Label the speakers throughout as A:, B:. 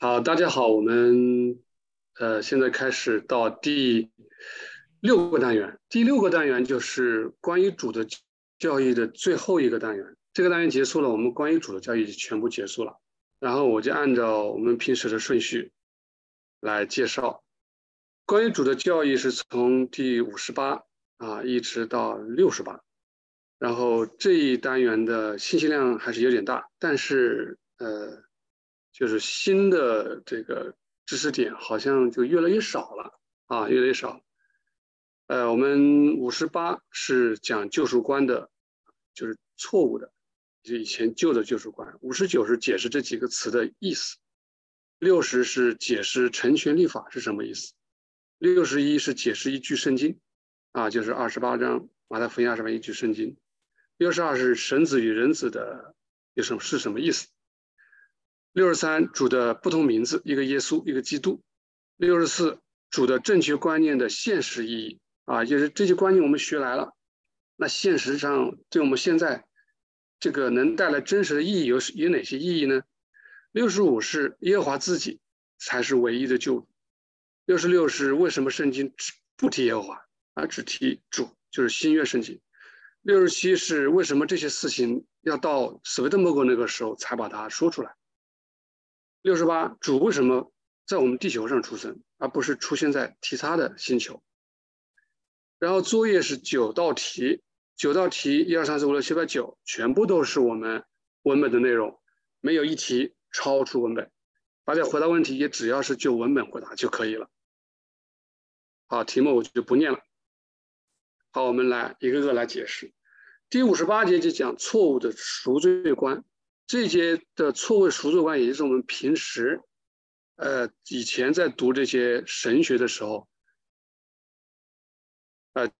A: 好，大家好，我们呃现在开始到第六个单元。第六个单元就是关于主的教育的最后一个单元。这个单元结束了，我们关于主的教育就全部结束了。然后我就按照我们平时的顺序来介绍。关于主的教育是从第五十八啊一直到六十八。然后这一单元的信息量还是有点大，但是呃。就是新的这个知识点好像就越来越少了啊，越来越少。呃，我们五十八是讲救赎观的，就是错误的，就以前旧的救赎观。五十九是解释这几个词的意思，六十是解释成全律法是什么意思，六十一是解释一句圣经，啊，就是二十八章马太福音二十八一句圣经，六十二是神子与人子的有什么是什么意思。六十三主的不同名字，一个耶稣，一个基督。六十四主的正确观念的现实意义啊，就是这些观念我们学来了，那现实上对我们现在这个能带来真实的意义有有哪些意义呢？六十五是耶和华自己才是唯一的救主。六十六是为什么圣经只不提耶和华，而只提主，就是新约圣经。六十七是为什么这些事情要到所谓的末国那个时候才把它说出来。六十八，主为什么在我们地球上出生，而不是出现在其他的星球？然后作业是九道题，九道题，一二三四五六七八九，全部都是我们文本的内容，没有一题超出文本。大家回答问题也只要是就文本回答就可以了。好，题目我就不念了。好，我们来一个个来解释。第五十八节就讲错误的赎罪观。这些的错位赎罪观，也就是我们平时，呃，以前在读这些神学的时候，呃，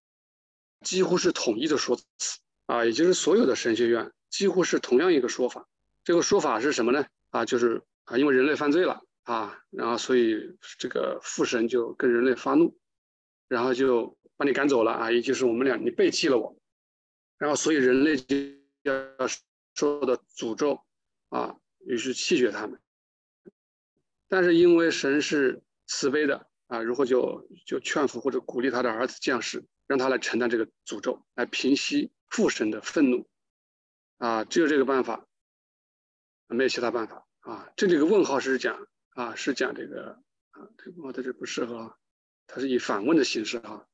A: 几乎是统一的说辞啊，也就是所有的神学院几乎是同样一个说法。这个说法是什么呢？啊，就是啊，因为人类犯罪了啊，然后所以这个父神就跟人类发怒，然后就把你赶走了啊，也就是我们俩你背弃了我，然后所以人类就要。受的诅咒啊，于是弃绝他们。但是因为神是慈悲的啊，如何就就劝服或者鼓励他的儿子降世，让他来承担这个诅咒，来平息父神的愤怒啊，只有这个办法，没有其他办法啊。这里个问号是讲啊，是讲这个啊，这个在这不适合，他是以反问的形式哈。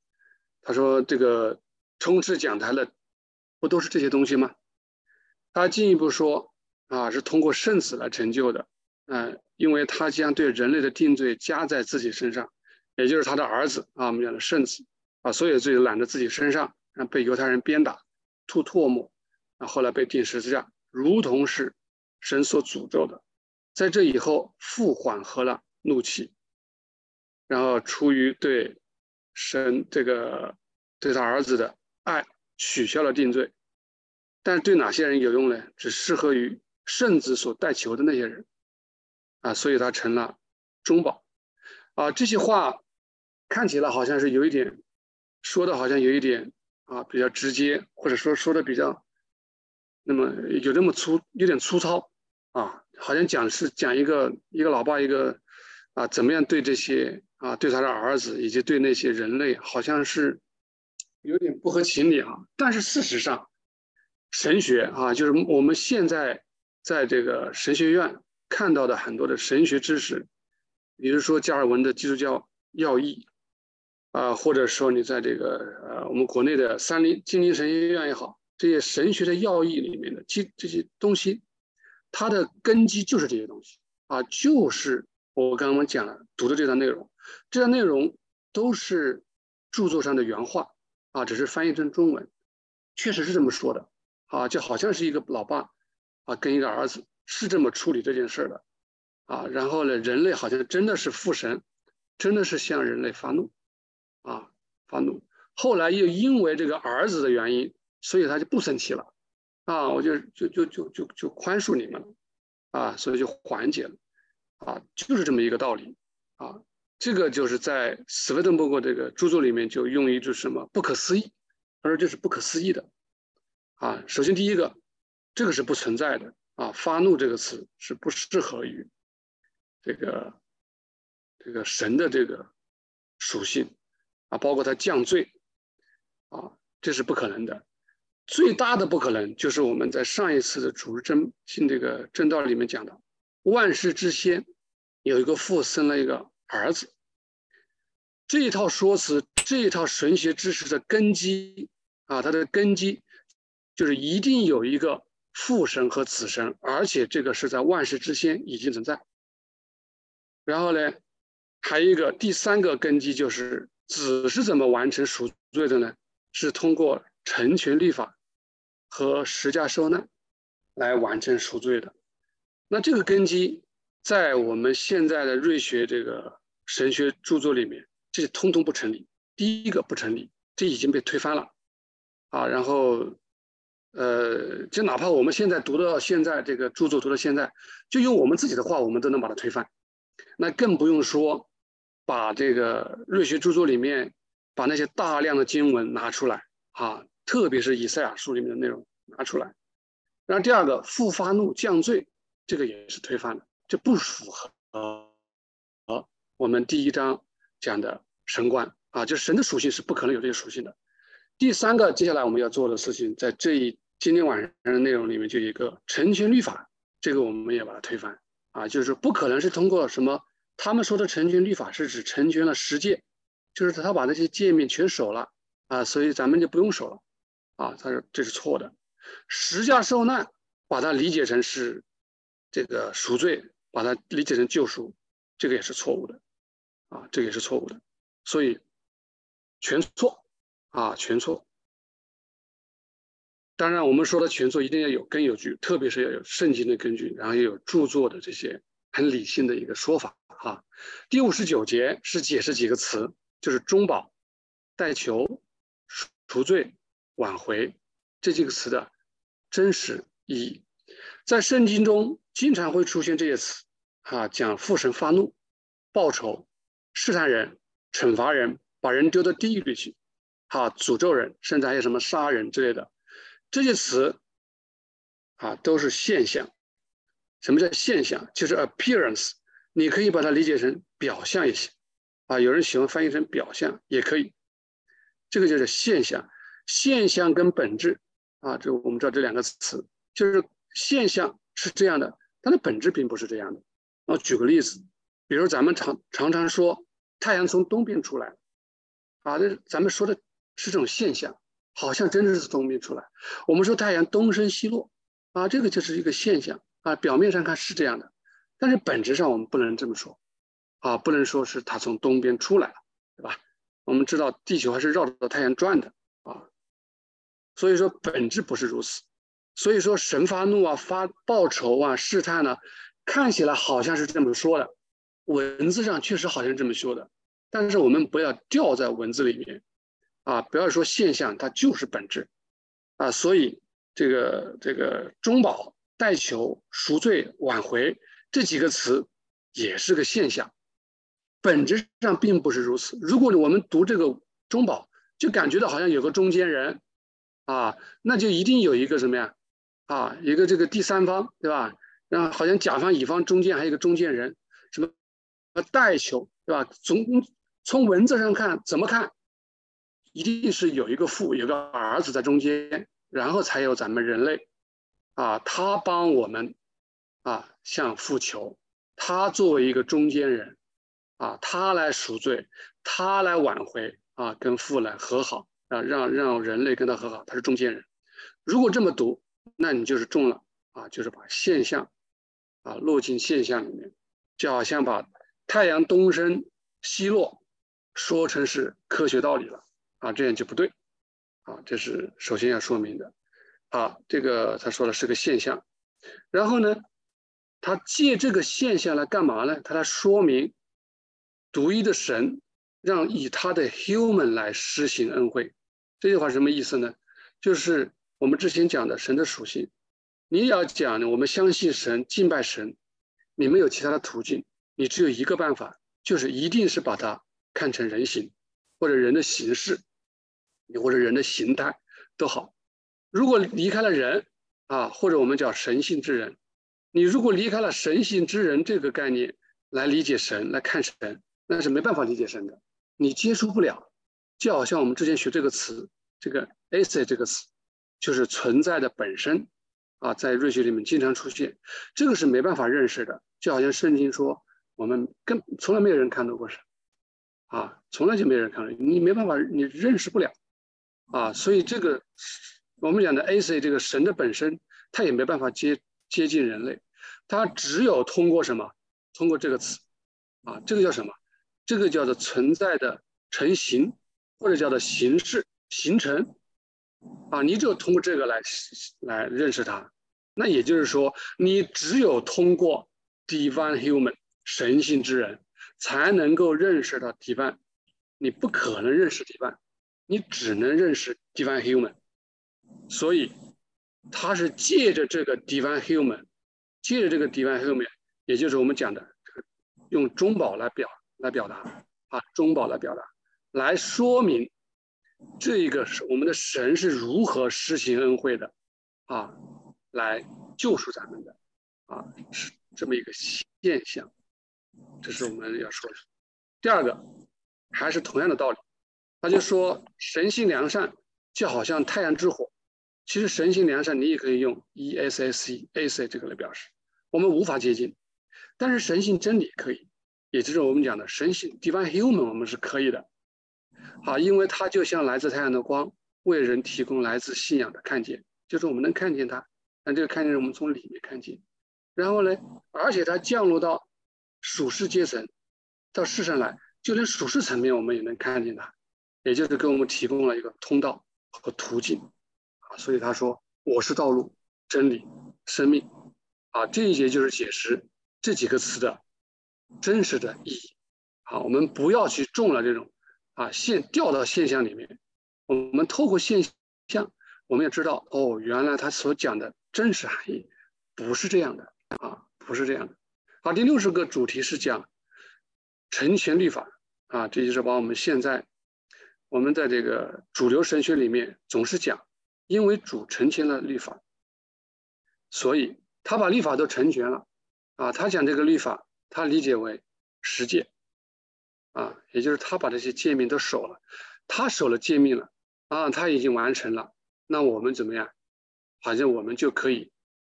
A: 他说这个充斥讲台的不都是这些东西吗？他进一步说，啊，是通过圣子来成就的，嗯，因为他将对人类的定罪加在自己身上，也就是他的儿子啊，我们讲的圣子，把所有罪揽在自己身上，让被犹太人鞭打、吐唾沫，啊，后来被钉十字架，如同是神所诅咒的。在这以后，父缓和了怒气，然后出于对神这个对他儿子的爱，取消了定罪。但是对哪些人有用呢？只适合于圣子所带球的那些人，啊，所以他成了中保，啊，这些话看起来好像是有一点说的，好像有一点啊比较直接，或者说说的比较，那么有那么粗，有点粗糙，啊，好像讲是讲一个一个老爸一个啊怎么样对这些啊对他的儿子以及对那些人类，好像是有点不合情理啊，但是事实上。神学啊，就是我们现在在这个神学院看到的很多的神学知识，比如说加尔文的基督教要义啊，或者说你在这个呃我们国内的三林金陵神学院也好，这些神学的要义里面的这这些东西，它的根基就是这些东西啊，就是我刚刚讲了读的这段内容，这段内容都是著作上的原话啊，只是翻译成中文，确实是这么说的。啊，就好像是一个老爸啊，跟一个儿子是这么处理这件事的啊。然后呢，人类好像真的是父神，真的是向人类发怒啊，发怒。后来又因为这个儿子的原因，所以他就不生气了啊，我就就就就就就宽恕你们了啊，所以就缓解了啊，就是这么一个道理啊。这个就是在斯威登伯格这个著作里面就用一句什么不可思议，他说这是不可思议的。啊，首先第一个，这个是不存在的啊。发怒这个词是不适合于这个这个神的这个属性啊，包括他降罪啊，这是不可能的。最大的不可能就是我们在上一次的主日真信这个正道里面讲的，万事之先有一个父生了一个儿子。这一套说辞，这一套神学知识的根基啊，它的根基就是一定有一个父神和子神，而且这个是在万事之先已经存在。然后呢，还有一个第三个根基就是子是怎么完成赎罪的呢？是通过成全律法和十架受难来完成赎罪的。那这个根基在我们现在的瑞学这个神学著作里面。这通通不成立。第一个不成立，这已经被推翻了，啊，然后，呃，就哪怕我们现在读到现在这个著作读到现在，就用我们自己的话，我们都能把它推翻，那更不用说把这个瑞学著作里面把那些大量的经文拿出来啊，特别是以赛亚书里面的内容拿出来。然后第二个复发怒降罪，这个也是推翻了，这不符合和我们第一章讲的。神观啊，就神的属性是不可能有这些属性的。第三个，接下来我们要做的事情，在这一今天晚上的内容里面，就一个成全律法，这个我们也把它推翻啊，就是不可能是通过什么他们说的成全律法是指成全了十诫，就是他把那些诫命全守了啊，所以咱们就不用守了啊。他说这是错的，十架受难把它理解成是这个赎罪，把它理解成救赎，这个也是错误的啊，这个也是错误的。所以全错啊，全错。当然，我们说的全错一定要有根有据，特别是要有圣经的根据，然后又有著作的这些很理性的一个说法啊。第五十九节是解释几个词，就是中保、代求、赎罪、挽回这几个词的真实意义。在圣经中经常会出现这些词啊，讲父神发怒、报仇、试探人。惩罚人，把人丢到地狱里去，啊，诅咒人，甚至还有什么杀人之类的，这些词，啊，都是现象。什么叫现象？就是 appearance，你可以把它理解成表象也行，啊，有人喜欢翻译成表象也可以。这个就是现象，现象跟本质，啊，这我们知道这两个词，就是现象是这样的，它的本质并不是这样的。我举个例子，比如咱们常常常说。太阳从东边出来，啊，这咱们说的是这种现象，好像真的是从东边出来。我们说太阳东升西落，啊，这个就是一个现象，啊，表面上看是这样的，但是本质上我们不能这么说，啊，不能说是它从东边出来了，对吧？我们知道地球还是绕着太阳转的，啊，所以说本质不是如此。所以说神发怒啊，发报仇啊，试探呢，看起来好像是这么说的。文字上确实好像这么说的，但是我们不要掉在文字里面，啊，不要说现象，它就是本质，啊，所以这个这个中保、代求、赎罪、挽回这几个词也是个现象，本质上并不是如此。如果我们读这个中保，就感觉到好像有个中间人，啊，那就一定有一个什么呀，啊，一个这个第三方，对吧？然后好像甲方乙方中间还有一个中间人，什么？和代求，对吧？从从文字上看，怎么看，一定是有一个父，有个儿子在中间，然后才有咱们人类，啊，他帮我们，啊，向父求，他作为一个中间人，啊，他来赎罪，他来挽回，啊，跟父来和好，啊，让让人类跟他和好，他是中间人。如果这么读，那你就是中了，啊，就是把现象，啊，落进现象里面，就好像把。太阳东升西落，说成是科学道理了啊，这样就不对啊，这是首先要说明的啊。这个他说的是个现象，然后呢，他借这个现象来干嘛呢？他来说明独一的神让以他的 human 来施行恩惠。这句话什么意思呢？就是我们之前讲的神的属性。你要讲呢，我们相信神，敬拜神，你没有其他的途径。你只有一个办法，就是一定是把它看成人形，或者人的形式，你或者人的形态都好。如果离开了人啊，或者我们叫神性之人，你如果离开了神性之人这个概念，来理解神，来看神，那是没办法理解神的，你接触不了。就好像我们之前学这个词，这个 “ase” 这个词，就是存在的本身啊，在瑞学里面经常出现，这个是没办法认识的。就好像圣经说，我们跟从来没有人看到过神啊，从来就没有人看到，你没办法，你认识不了啊。所以这个我们讲的 A C 这个神的本身，它也没办法接接近人类，它只有通过什么？通过这个词啊，这个叫什么？这个叫做存在的成形。或者叫做形式形成啊，你只有通过这个来来认识它。那也就是说，你只有通过 divine human 神性之人，才能够认识到 divine。你不可能认识 divine，你只能认识 divine human。所以，他是借着这个 divine human，借着这个 divine human，也就是我们讲的这个用中宝来表来表达啊，中宝来表达。来说明这一个是我们的神是如何施行恩惠的啊，来救赎咱们的啊，是这么一个现象，这是我们要说的。第二个还是同样的道理，他就说神性良善就好像太阳之火，其实神性良善你也可以用 E S S E A C 这个来表示，我们无法接近，但是神性真理可以，也就是我们讲的神性 Divine Human 我们是可以的。好，因为它就像来自太阳的光，为人提供来自信仰的看见，就是我们能看见它，但这个看见是我们从里面看见。然后呢，而且它降落到属世阶层，到世上来，就连属世层面我们也能看见它，也就是给我们提供了一个通道和途径。啊，所以他说我是道路、真理、生命。啊，这一节就是解释这几个词的真实的意义。好，我们不要去中了这种。啊，现掉到现象里面，我们透过现象，我们要知道，哦，原来他所讲的真实含义不是这样的啊，不是这样的。好，第六十个主题是讲成全律法啊，这就是把我们现在我们在这个主流神学里面总是讲，因为主成全了律法，所以他把律法都成全了啊。他讲这个律法，他理解为实践。啊，也就是他把这些诫命都守了，他守了诫命了啊，他已经完成了。那我们怎么样？好像我们就可以，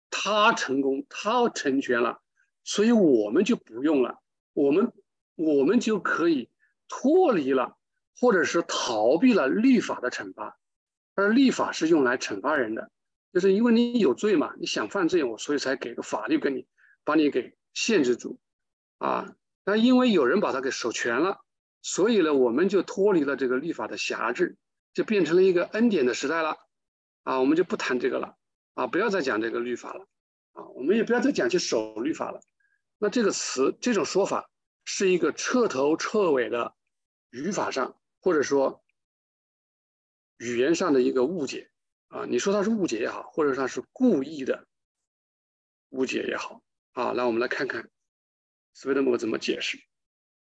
A: 他成功，他成全了，所以我们就不用了，我们我们就可以脱离了，或者是逃避了律法的惩罚。而律法是用来惩罚人的，就是因为你有罪嘛，你想犯罪，我所以才给个法律给你，把你给限制住啊。那因为有人把它给守全了，所以呢，我们就脱离了这个律法的辖制，就变成了一个恩典的时代了，啊，我们就不谈这个了，啊，不要再讲这个律法了，啊，我们也不要再讲去守律法了。那这个词这种说法是一个彻头彻尾的语法上或者说语言上的一个误解，啊，你说它是误解也好，或者它是故意的误解也好，啊，那我们来看看。斯威德姆怎么解释？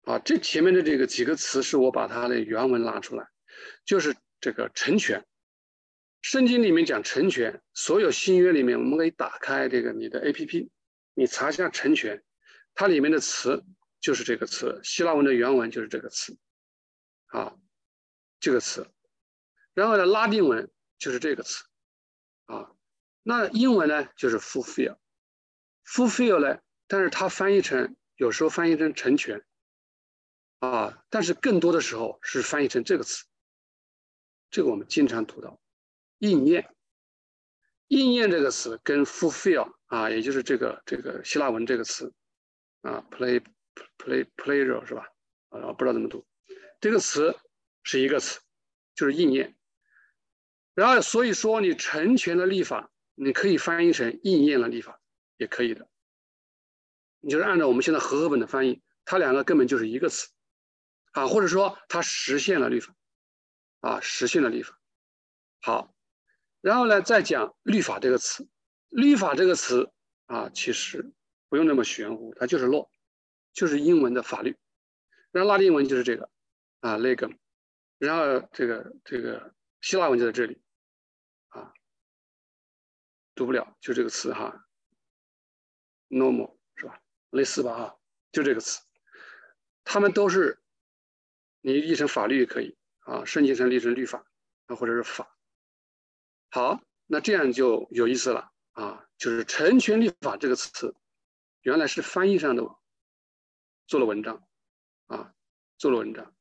A: 啊，这前面的这个几个词是我把它的原文拿出来，就是这个成全。圣经里面讲成全，所有新约里面，我们可以打开这个你的 A P P，你查一下成全，它里面的词就是这个词，希腊文的原文就是这个词，啊，这个词。然后呢，拉丁文就是这个词，啊，那英文呢就是 fulfill，fulfill 呢，但是它翻译成。有时候翻译成成全，啊，但是更多的时候是翻译成这个词，这个我们经常读到，应验，应验这个词跟 fulfill 啊，也就是这个这个希腊文这个词，啊，play play pleasure 是吧？啊，不知道怎么读，这个词是一个词，就是应验。然后所以说你成全了立法，你可以翻译成应验了立法，也可以的。你就是按照我们现在和合本的翻译，它两个根本就是一个词，啊，或者说它实现了律法，啊，实现了律法。好，然后呢，再讲律法这个词，律法这个词啊，其实不用那么玄乎，它就是 law，就是英文的法律，然后拉丁文就是这个啊 legum，然后这个这个希腊文就在这里，啊，读不了，就这个词哈，normal 是吧。类似吧，哈，就这个词，他们都是你译成法律也可以啊，圣经上译成律法啊，或者是法。好，那这样就有意思了啊，就是成全律法这个词，原来是翻译上的做了文章啊，做了文章。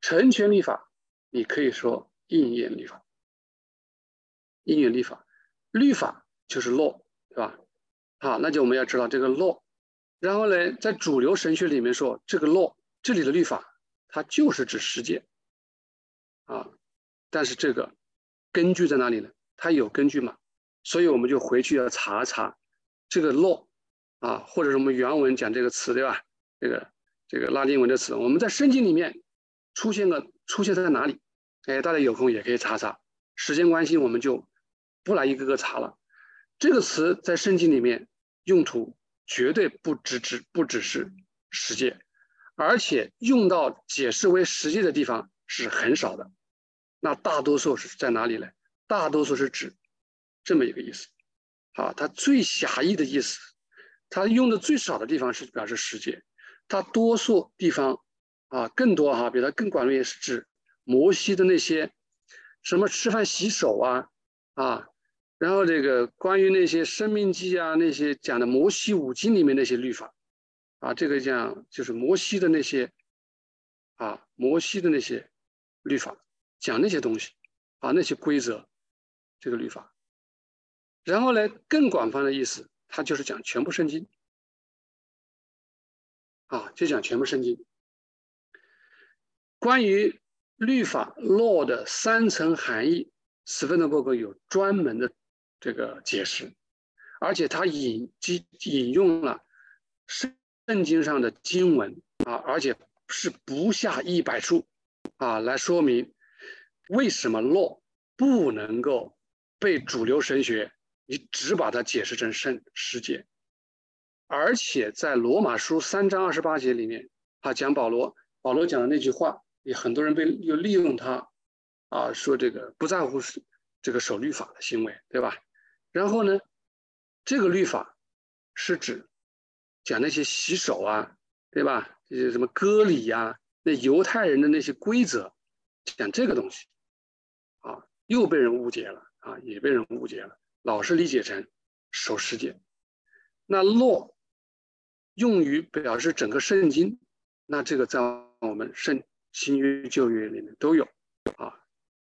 A: 成全律法，你可以说应验律法，应验律法，律法就是 law，对吧？好，那就我们要知道这个 law。然后呢，在主流神学里面说，这个 law 这里的律法，它就是指实践啊。但是这个根据在哪里呢？它有根据吗？所以我们就回去要查查这个 law 啊，或者是我们原文讲这个词，对吧？这个这个拉丁文的词，我们在圣经里面出现了，出现在哪里？哎，大家有空也可以查查。时间关系，我们就不来一个个查了。这个词在圣经里面用途。绝对不只只不只是实践，而且用到解释为实际的地方是很少的。那大多数是在哪里呢？大多数是指这么一个意思。啊，它最狭义的意思，它用的最少的地方是表示实践，它多数地方啊更多哈，比它更广的也是指摩西的那些什么吃饭洗手啊啊。然后这个关于那些生命记啊，那些讲的摩西五经里面那些律法，啊，这个讲就是摩西的那些，啊，摩西的那些律法，讲那些东西，啊，那些规则，这个律法。然后呢，更广泛的意思，它就是讲全部圣经，啊，就讲全部圣经。关于律法 law 的三层含义，斯芬德伯格有专门的。这个解释，而且他引引引用了圣经上的经文啊，而且是不下一百处啊，来说明为什么 law 不能够被主流神学你只把它解释成圣世界，而且在罗马书三章二十八节里面啊，讲保罗保罗讲的那句话，也很多人被又利用他啊，说这个不在乎这个守律法的行为，对吧？然后呢，这个律法是指讲那些洗手啊，对吧？这些什么割礼呀，那犹太人的那些规则，讲这个东西，啊，又被人误解了啊，也被人误解了，老是理解成守世界。那 law 用于表示整个圣经，那这个在我们圣新约旧约里面都有啊，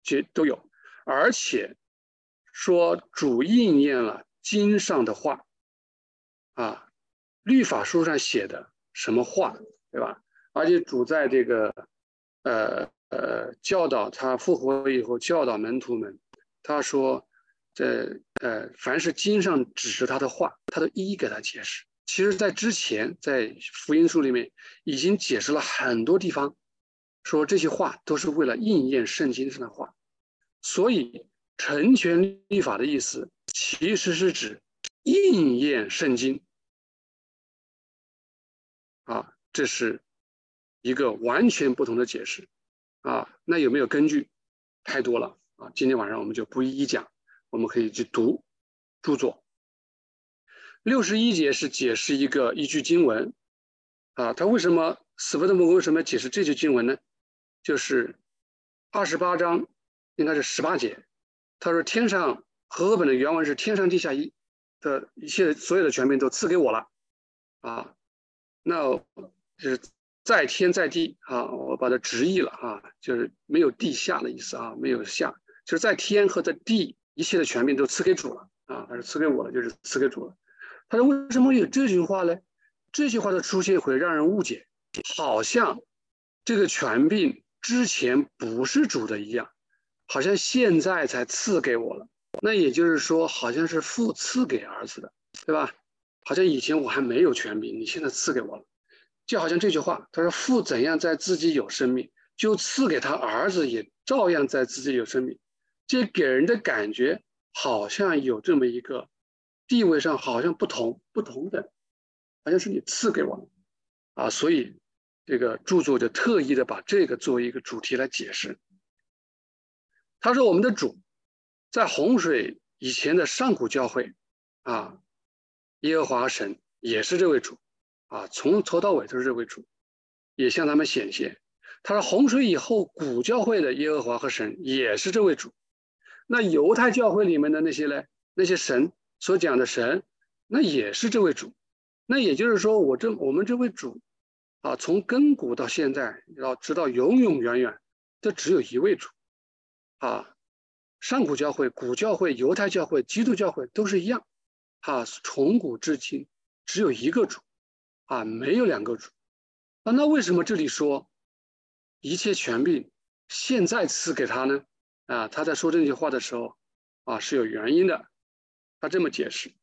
A: 这都有，而且。说主应验了经上的话，啊，律法书上写的什么话，对吧？而且主在这个，呃呃，教导他复活以后教导门徒们，他说，这呃，凡是经上指示他的话，他都一一给他解释。其实，在之前在福音书里面已经解释了很多地方，说这些话都是为了应验圣经上的话，所以。成全律法的意思，其实是指应验圣经啊，这是一个完全不同的解释啊。那有没有根据？太多了啊！今天晚上我们就不一一讲，我们可以去读著作。六十一节是解释一个一句经文啊，他为什么死不的母为什么要解释这句经文呢？就是二十八章应该是十八节。他说：“天上和合本的原文是‘天上地下一’的一切所有的权柄都赐给我了，啊，那就是在天在地啊，我把它直译了啊，就是没有地下的意思啊，没有下，就是在天和在地一切的权柄都赐给主了啊，他是赐给我了，就是赐给主了。他说为什么有这句话呢？这句话的出现会让人误解，好像这个权柄之前不是主的一样。”好像现在才赐给我了，那也就是说，好像是父赐给儿子的，对吧？好像以前我还没有权柄，你现在赐给我了，就好像这句话，他说父怎样在自己有生命，就赐给他儿子也照样在自己有生命，这给人的感觉好像有这么一个地位上好像不同不同的，好像是你赐给我了啊，所以这个著作就特意的把这个作为一个主题来解释。他说：“我们的主，在洪水以前的上古教会，啊，耶和华神也是这位主，啊，从头到尾都是这位主，也向他们显现。他说洪水以后，古教会的耶和华和神也是这位主。那犹太教会里面的那些呢？那些神所讲的神，那也是这位主。那也就是说，我这我们这位主，啊，从亘古到现在，要直到永永远远，这只有一位主，啊，上古教会、古教会、犹太教会、基督教会都是一样，啊，从古至今只有一个主，啊，没有两个主。啊，那为什么这里说一切权柄现在赐给他呢？啊，他在说这句话的时候，啊，是有原因的。他这么解释：，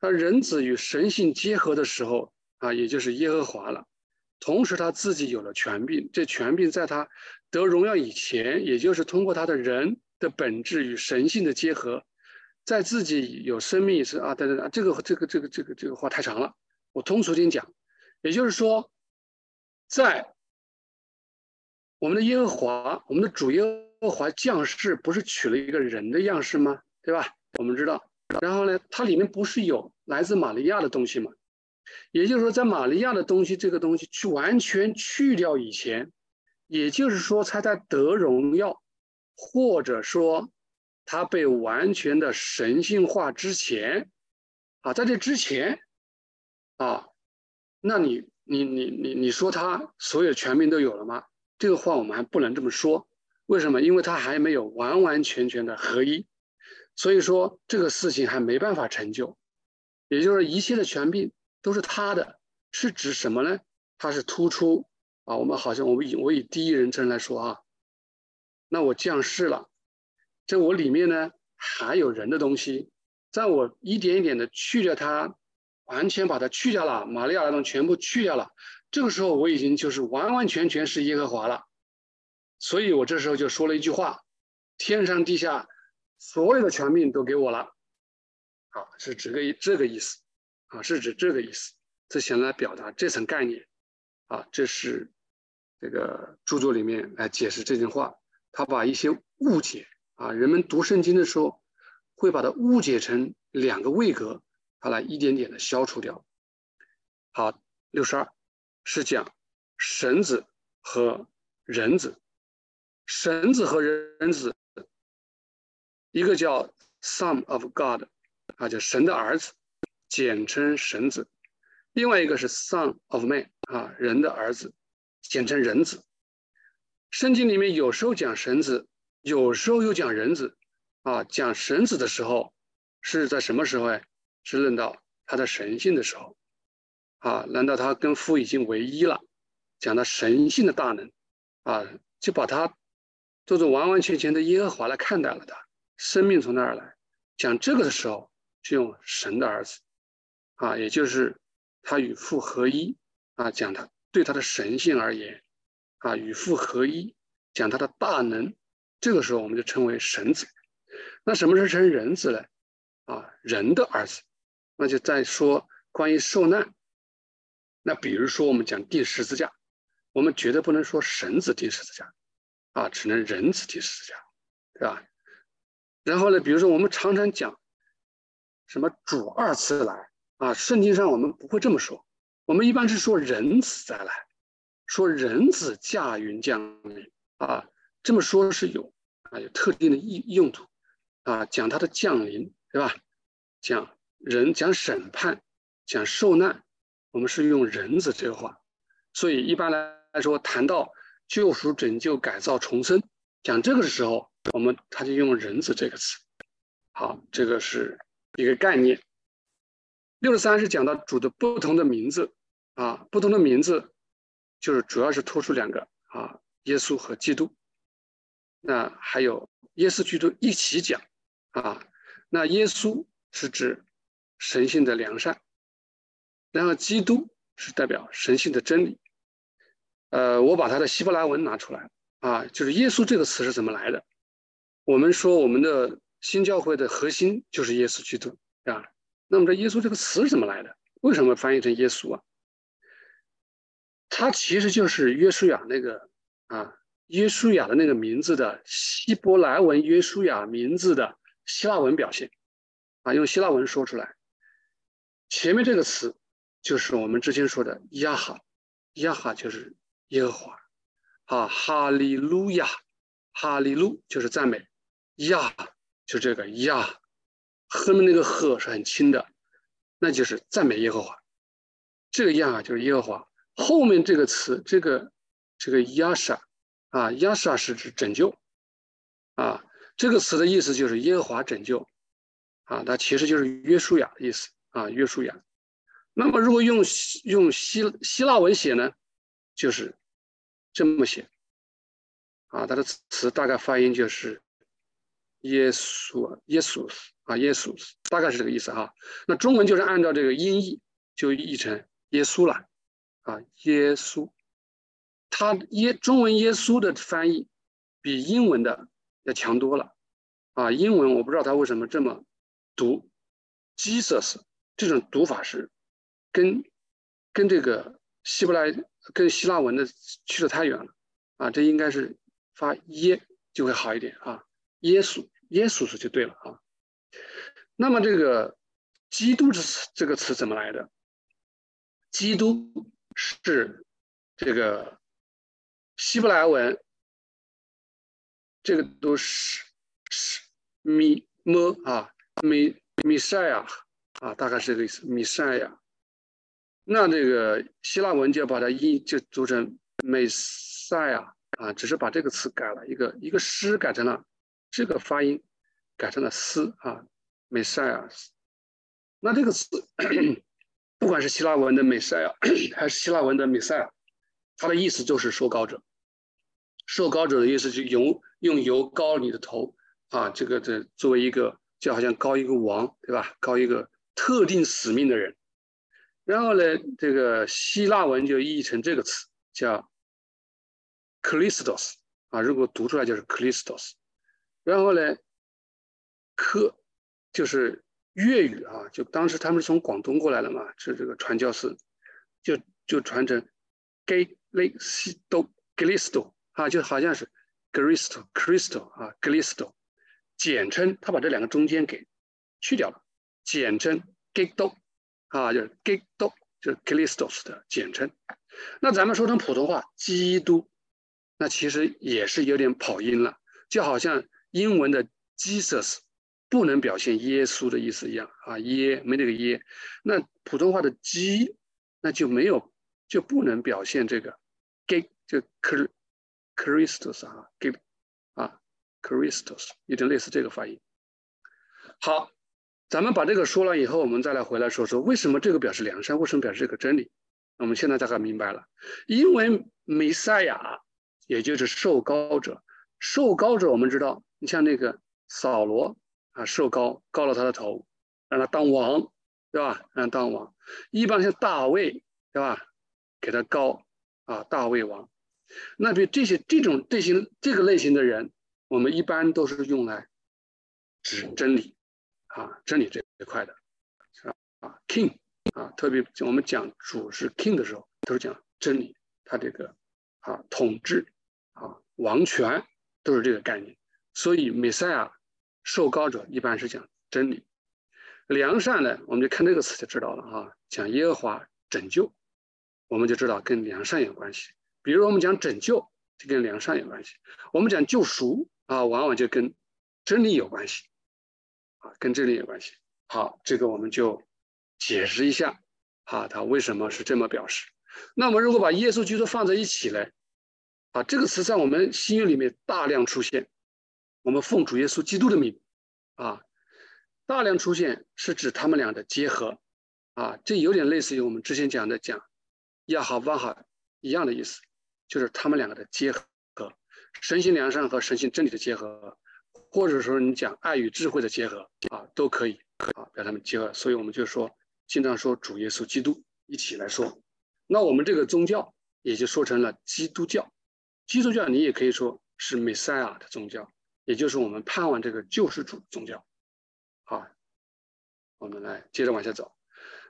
A: 他人子与神性结合的时候，啊，也就是耶和华了。同时，他自己有了权柄。这权柄在他得荣耀以前，也就是通过他的人的本质与神性的结合，在自己有生命时啊，等等，这个这个这个这个这个话太长了，我通俗点讲，也就是说，在我们的耶和华，我们的主耶。和华降世不是取了一个人的样式吗？对吧？我们知道，然后呢，它里面不是有来自玛利亚的东西吗？也就是说，在玛利亚的东西这个东西去完全去掉以前，也就是说，他在得荣耀，或者说他被完全的神性化之前，啊，在这之前，啊，那你你你你你说他所有权柄都有了吗？这个话我们还不能这么说。为什么？因为他还没有完完全全的合一，所以说这个事情还没办法成就。也就是一切的权柄都是他的，是指什么呢？他是突出。啊，我们好像我们以我以第一人称来说啊，那我降世了，这我里面呢还有人的东西，在我一点一点的去掉它，完全把它去掉了，玛利亚那种全部去掉了，这个时候我已经就是完完全全是耶和华了。所以我这时候就说了一句话：“天上地下所有的权柄都给我了。”啊，是指个这个意思，啊，是指这个意思。这想来表达这层概念，啊，这是这个著作里面来解释这句话。他把一些误解啊，人们读圣经的时候会把它误解成两个位格，他来一点点的消除掉。好，六十二是讲神子和人子。神子和人子，一个叫 Son of God，啊，叫神的儿子，简称神子；另外一个是 Son of Man，啊，人的儿子，简称人子。圣经里面有时候讲神子，有时候又讲人子，啊，讲神子的时候是在什么时候？哎，是论到他的神性的时候，啊，难道他跟父已经为一了？讲到神性的大能，啊，就把他。做做完完全全的耶和华来看待了他，生命从那儿来？讲这个的时候，是用神的儿子，啊，也就是他与父合一，啊，讲他对他的神性而言，啊，与父合一，讲他的大能，这个时候我们就称为神子。那什么是称人子呢？啊，人的儿子，那就在说关于受难。那比如说我们讲钉十字架，我们绝对不能说神子钉十字架。啊，只能人子第十字架，对吧？然后呢，比如说我们常常讲什么主二次来啊，圣经上我们不会这么说，我们一般是说人子再来，说人子驾云降临啊，这么说是有啊有特定的意用途啊，讲他的降临，对吧？讲人讲审判，讲受难，我们是用人子这个话，所以一般来说谈到。救赎、拯救、改造、重生，讲这个的时候，我们他就用“人子”这个词。好，这个是一个概念。六十三是讲到主的不同的名字啊，不同的名字就是主要是突出两个啊，耶稣和基督。那还有耶稣、基督一起讲啊。那耶稣是指神性的良善，然后基督是代表神性的真理。呃，我把他的希伯来文拿出来啊，就是耶稣这个词是怎么来的？我们说我们的新教会的核心就是耶稣基督啊。那么这耶稣这个词怎么来的？为什么翻译成耶稣啊？它其实就是约书亚那个啊，约书亚的那个名字的希伯来文约书亚名字的希腊文表现啊，用希腊文说出来。前面这个词就是我们之前说的亚哈，亚哈就是耶和华，啊，哈利路亚，哈利路就是赞美，亚就这个亚，后面那个赫是很轻的，那就是赞美耶和华，这个亚就是耶和华，后面这个词这个这个亚沙啊，亚沙是指拯救，啊，这个词的意思就是耶和华拯救，啊，它其实就是约书亚的意思啊，约书亚。那么，如果用用希希腊文写呢，就是这么写。啊，它的词大概发音就是耶稣，耶稣。啊，耶稣，大概是这个意思哈。那中文就是按照这个音译，就译成耶稣了啊，耶稣。它耶中文耶稣的翻译比英文的要强多了啊。英文我不知道它为什么这么读，Jesus 这种读法是。跟跟这个希伯来跟希腊文的去的太远了啊，这应该是发耶就会好一点啊，耶稣耶稣是就对了啊。那么这个基督这这个词怎么来的？基督是这个希伯来文，这个都是是米么啊米米赛亚啊，大概是这个意思，米赛亚。那这个希腊文就把它音就读成美赛啊啊，只是把这个词改了一个一个诗改成了这个发音，改成了斯啊美赛啊。那这个词 不管是希腊文的美赛啊，还是希腊文的美赛，它的意思就是受膏者。受膏者的意思就油用油膏你的头啊，这个这作为一个就好像膏一个王对吧？膏一个特定使命的人。然后呢，这个希腊文就译成这个词叫 “Christos” 啊，如果读出来就是 “Christos”。然后呢，科就是粤语啊，就当时他们是从广东过来的嘛，是这个传教士，就就传成 “Gay Le Si Do Glisto” 啊，就好像是 “Gristo Cristo” 啊，“Glisto”，简称，他把这两个中间给去掉了，简称 “Gay Do”。啊，就是 “gido”，就是 “Christos” 的简称。那咱们说成普通话，“基督”，那其实也是有点跑音了，就好像英文的 “Jesus” 不能表现耶稣的意思一样啊，耶没那个耶。那普通话的“基”，那就没有，就不能表现这个 g a y 就 “Christos” 啊 g a y 啊，“Christos” 有点类似这个发音。好。咱们把这个说了以后，我们再来回来说说为什么这个表示良善，为什么表示这个真理？我们现在大概明白了，因为弥赛亚，也就是受膏者，受膏者我们知道，你像那个扫罗啊，受高高了他的头，让他当王，对吧？让他当王。一般像大卫，对吧？给他高啊，大卫王。那对这些这种这些这个类型的人，我们一般都是用来指真理。啊，真理这一块的，是吧？啊，king 啊，特别我们讲主是 king 的时候，都是讲真理，他这个啊统治啊王权都是这个概念。所以，米赛亚受膏者一般是讲真理。良善呢，我们就看这个词就知道了啊，讲耶和华拯救，我们就知道跟良善有关系。比如我们讲拯救，就跟良善有关系；我们讲救赎啊，往往就跟真理有关系。啊跟真理有关系。好，这个我们就解释一下，啊，他为什么是这么表示？那我们如果把耶稣基督放在一起呢？啊，这个词在我们新约里面大量出现。我们奉主耶稣基督的名，啊，大量出现是指他们俩的结合，啊，这有点类似于我们之前讲的讲亚哈万哈一样的意思，就是他们两个的结合，神性良善和神性真理的结合。或者说你讲爱与智慧的结合啊，都可以啊，把他们结合。所以我们就说，经常说主耶稣基督一起来说。那我们这个宗教也就说成了基督教。基督教你也可以说是美赛亚的宗教，也就是我们盼望这个救世主宗教。好，我们来接着往下走。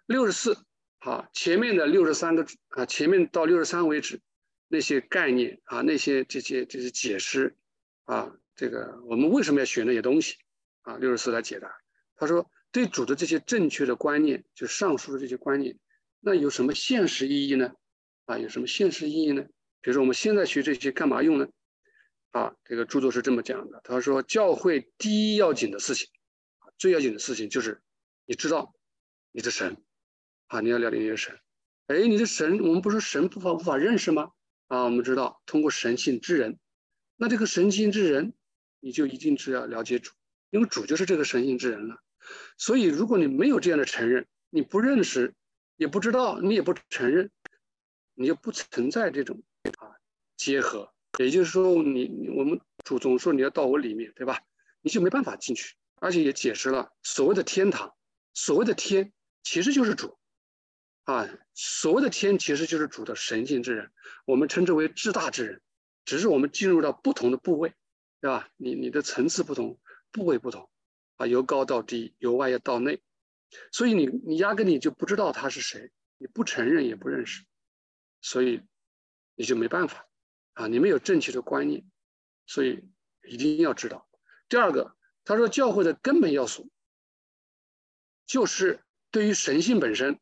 A: 六十四，好，前面的六十三个啊，前面到六十三为止，那些概念啊，那些这些这些解释啊。这个我们为什么要学那些东西啊？六十四来解答，他说对主的这些正确的观念，就上述的这些观念，那有什么现实意义呢？啊，有什么现实意义呢？比如说我们现在学这些干嘛用呢？啊，这个著作是这么讲的，他说教会第一要紧的事情，最要紧的事情就是你知道你的神，啊，你要了解你的神。哎，你的神，我们不是神无法无法认识吗？啊，我们知道通过神性之人，那这个神性之人，你就一定是要了解主，因为主就是这个神性之人了。所以如果你没有这样的承认，你不认识，也不知道，你也不承认，你就不存在这种啊结合。也就是说，你我们主总说你要到我里面，对吧？你就没办法进去，而且也解释了所谓的天堂，所谓的天其实就是主，啊，所谓的天其实就是主的神性之人，我们称之为至大之人，只是我们进入到不同的部位，对吧？你你的层次不同，部位不同，啊，由高到低，由外到内，所以你你压根你就不知道他是谁，你不承认也不认识，所以你就没办法。啊，你们有正确的观念，所以一定要知道。第二个，他说教会的根本要素就是对于神性本身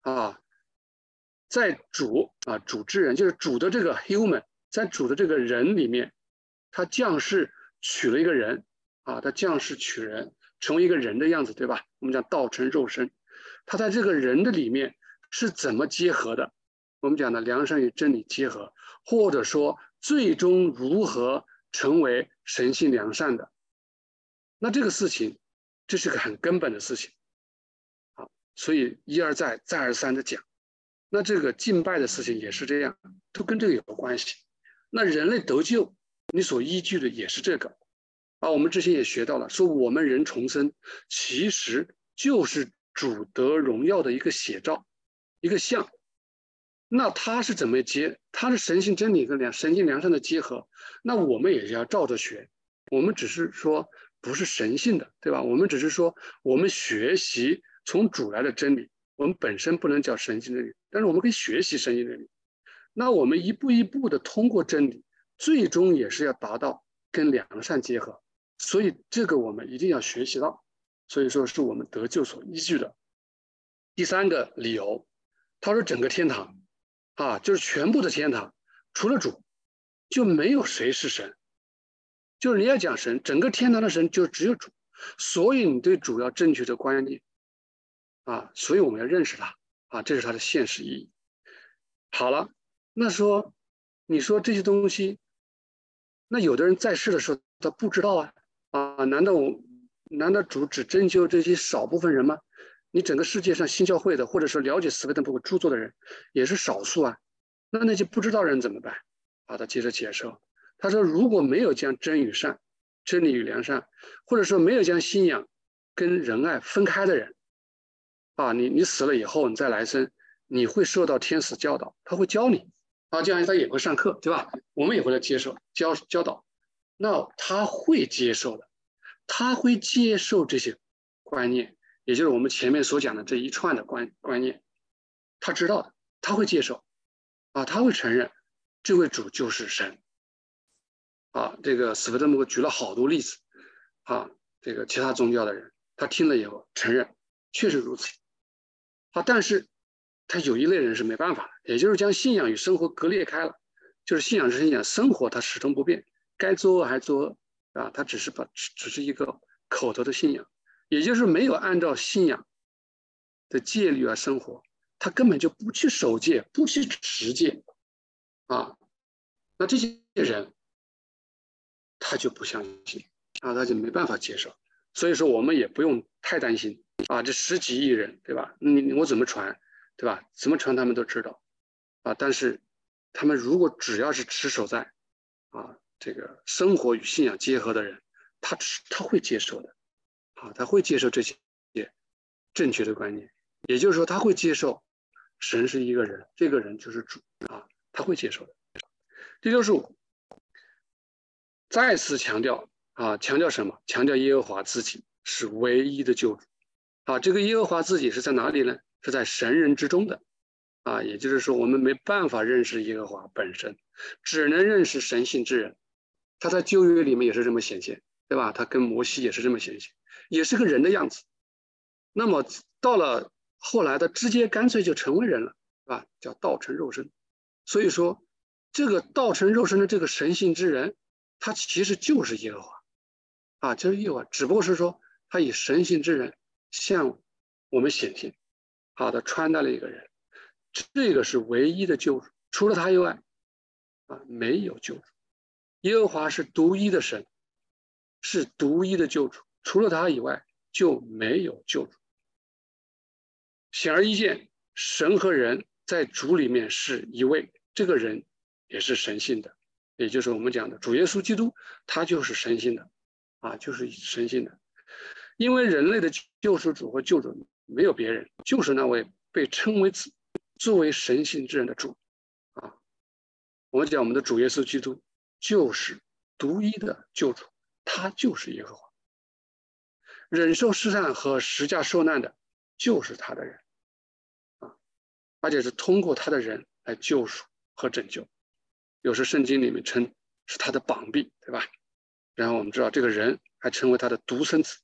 A: 啊，在主啊主之人，就是主的这个 human，在主的这个人里面，他降世娶了一个人啊，他降世娶人，成为一个人的样子，对吧？我们讲道成肉身，他在这个人的里面是怎么结合的？我们讲的良善与真理结合，或者说最终如何成为神性良善的，那这个事情，这是个很根本的事情，好，所以一而再再而三的讲，那这个敬拜的事情也是这样，都跟这个有关系。那人类得救，你所依据的也是这个，啊，我们之前也学到了，说我们人重生，其实就是主得荣耀的一个写照，一个像。那他是怎么结？他是神性真理跟良神性良善的结合。那我们也要照着学。我们只是说不是神性的，对吧？我们只是说我们学习从主来的真理。我们本身不能叫神性真理，但是我们可以学习神性真理。那我们一步一步的通过真理，最终也是要达到跟良善结合。所以这个我们一定要学习到。所以说是我们得救所依据的。第三个理由，他说整个天堂。啊，就是全部的天堂，除了主，就没有谁是神。就是你要讲神，整个天堂的神就只有主。所以你对主要正确的观念，啊，所以我们要认识他，啊，这是他的现实意义。好了，那说，你说这些东西，那有的人在世的时候他不知道啊，啊，难道我，难道主只拯救这些少部分人吗？你整个世界上新教会的，或者说了解斯威登堡著作的人，也是少数啊。那那些不知道人怎么办？啊，他接着解释，他说，如果没有将真与善、真理与良善，或者说没有将信仰跟仁爱分开的人，啊，你你死了以后你再来生，你会受到天使教导，他会教你，啊，这样他也会上课，对吧？我们也会来接受教教导，那他会接受的，他会接受这些观念。也就是我们前面所讲的这一串的观观念，他知道的，他会接受，啊，他会承认这位主就是神，啊，这个斯菲德姆举了好多例子，啊，这个其他宗教的人，他听了以后承认确实如此，啊，但是他有一类人是没办法的，也就是将信仰与生活割裂开了，就是信仰是信仰，生活他始终不变，该作恶还作恶，啊，他只是把只是一个口头的信仰。也就是没有按照信仰的戒律而生活，他根本就不去守戒，不去持戒，啊，那这些人他就不相信，啊，他就没办法接受。所以说，我们也不用太担心啊，这十几亿人，对吧？你我怎么传，对吧？怎么传他们都知道，啊，但是他们如果只要是持守在啊这个生活与信仰结合的人，他他会接受的。啊，他会接受这些正确的观念，也就是说，他会接受神是一个人，这个人就是主啊，他会接受的。第六十五，再次强调啊，强调什么？强调耶和华自己是唯一的救主啊。这个耶和华自己是在哪里呢？是在神人之中的啊。也就是说，我们没办法认识耶和华本身，只能认识神性之人。他在旧约里面也是这么显现，对吧？他跟摩西也是这么显现。也是个人的样子，那么到了后来的直接干脆就成为人了，啊，叫道成肉身。所以说，这个道成肉身的这个神性之人，他其实就是耶和华，啊，就是耶和华，只不过是说他以神性之人向我们显现，好的穿戴了一个人，这个是唯一的救主，除了他以外，啊，没有救主。耶和华是独一的神，是独一的救主，除了他以外就没有救主。显而易见，神和人在主里面是一位，这个人也是神性的，也就是我们讲的主耶稣基督，他就是神性的，啊，就是神性的。因为人类的救赎主和救主没有别人，就是那位被称为子、作为神性之人的主，啊，我们讲我们的主耶稣基督就是独一的救主，他就是耶和华，忍受试探和十架受难的，就是他的人。啊而且是通过他的人来救赎和拯救，有时圣经里面称是他的膀臂，对吧？然后我们知道这个人还成为他的独生子，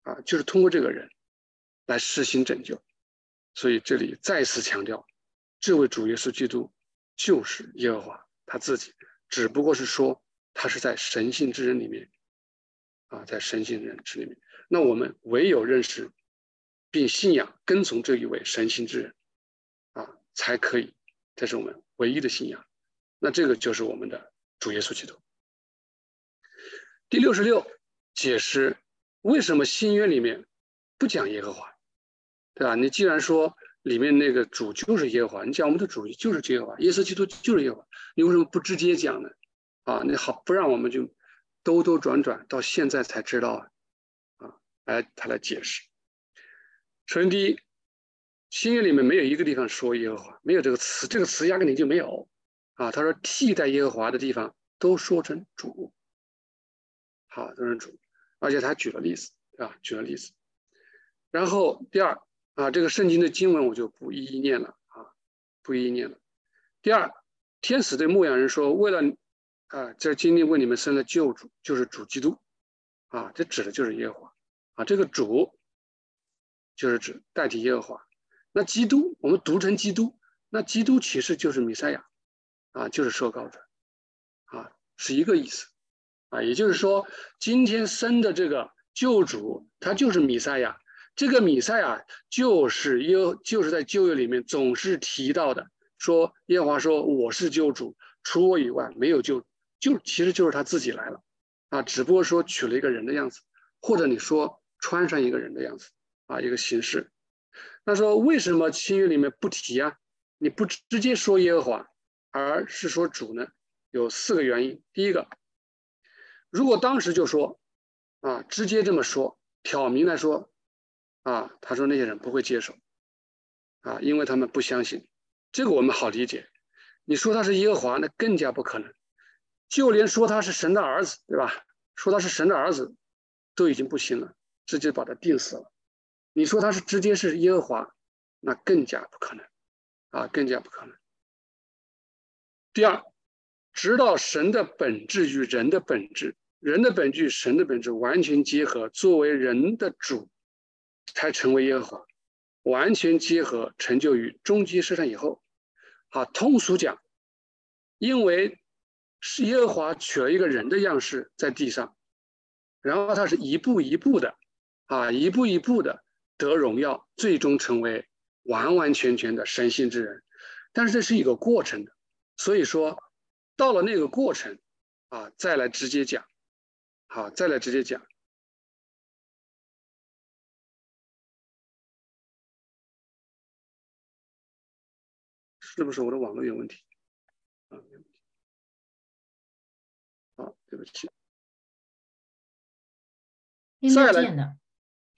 A: 啊，就是通过这个人来实行拯救。所以这里再次强调，这位主耶稣基督就是耶和华他自己，只不过是说他是在神性之人里面，啊，在神性人之里面。那我们唯有认识并信仰跟从这一位神性之人啊。才可以，这是我们唯一的信仰。那这个就是我们的主耶稣基督。第六十六解释为什么新约里面不讲耶和华，对吧？你既然说里面那个主就是耶和华，你讲我们的主就是耶和华，耶稣基督就是耶和华，你为什么不直接讲呢？啊，那好，不让我们就兜兜转转到现在才知道啊？哎，他来解释。首先第一。新约里面没有一个地方说耶和华，没有这个词，这个词压根里就没有啊。他说替代耶和华的地方都说成主，好，都是主，而且他举了例子，啊，举了例子。然后第二啊，这个圣经的经文我就不一一念了啊，不一一念了。第二，天使对牧羊人说：“为了啊，这今天为你们生了救主，就是主基督啊，这指的就是耶和华啊，这个主就是指代替耶和华。”那基督，我们读成基督，那基督其实就是弥赛亚，啊，就是受膏者，啊，是一个意思，啊，也就是说，今天生的这个救主，他就是弥赛亚，这个弥赛亚就是耶，就是在旧约里面总是提到的，说耶和华说我是救主，除我以外没有救，就其实就是他自己来了，啊，只不过说取了一个人的样子，或者你说穿上一个人的样子，啊，一个形式。那说为什么新约里面不提啊？你不直接说耶和华，而是说主呢？有四个原因。第一个，如果当时就说啊，直接这么说，挑明来说啊，他说那些人不会接受啊，因为他们不相信。这个我们好理解。你说他是耶和华，那更加不可能。就连说他是神的儿子，对吧？说他是神的儿子，都已经不行了，直接把他定死了。你说他是直接是耶和华，那更加不可能，啊，更加不可能。第二，直到神的本质与人的本质，人的本质与神的本质完全结合，作为人的主，才成为耶和华，完全结合成就于终极世上以后，啊，通俗讲，因为是耶和华取了一个人的样式在地上，然后他是一步一步的，啊，一步一步的。得荣耀，最终成为完完全全的神性之人，但是这是一个过程的，所以说到了那个过程啊，再来直接讲，好，再来直接讲，是不是我的网络有问题？啊，好，对不起，
B: 再来。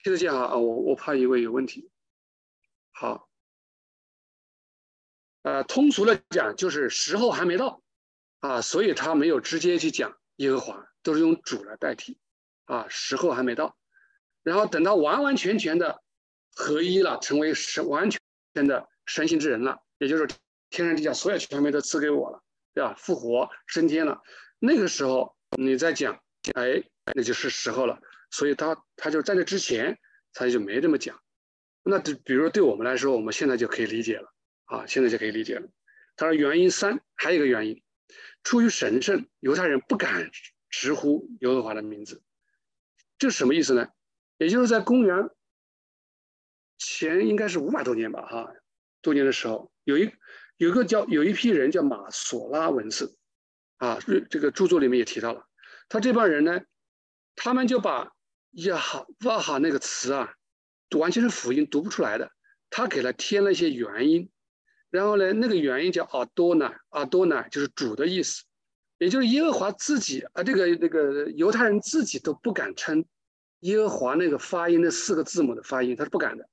A: 听得见哈？啊，我我怕一位有问题。好，呃，通俗的讲就是时候还没到啊，所以他没有直接去讲耶和华，都是用主来代替啊，时候还没到。然后等到完完全全的合一了，成为神完全的神性之人了，也就是天上地下所有权柄都赐给我了，对吧？复活升天了，那个时候你再讲，哎，那就是时候了。所以他他就在这之前，他就没这么讲，那这比如说对我们来说，我们现在就可以理解了啊，现在就可以理解了。他说原因三还有一个原因，出于神圣，犹太人不敢直呼耶和华的名字，这是什么意思呢？也就是在公元前应该是五百多年吧，哈，多年的时候，有一有个叫有一批人叫马索拉文字，啊，这个著作里面也提到了，他这帮人呢，他们就把呀哈哇哈那个词啊。完全是辅音读不出来的，他给了添了一些元音，然后呢，那个元音叫阿多乃，阿多乃就是主的意思，也就是耶和华自己啊，这个这个犹太人自己都不敢称耶和华那个发音的四个字母的发音，他是不敢的，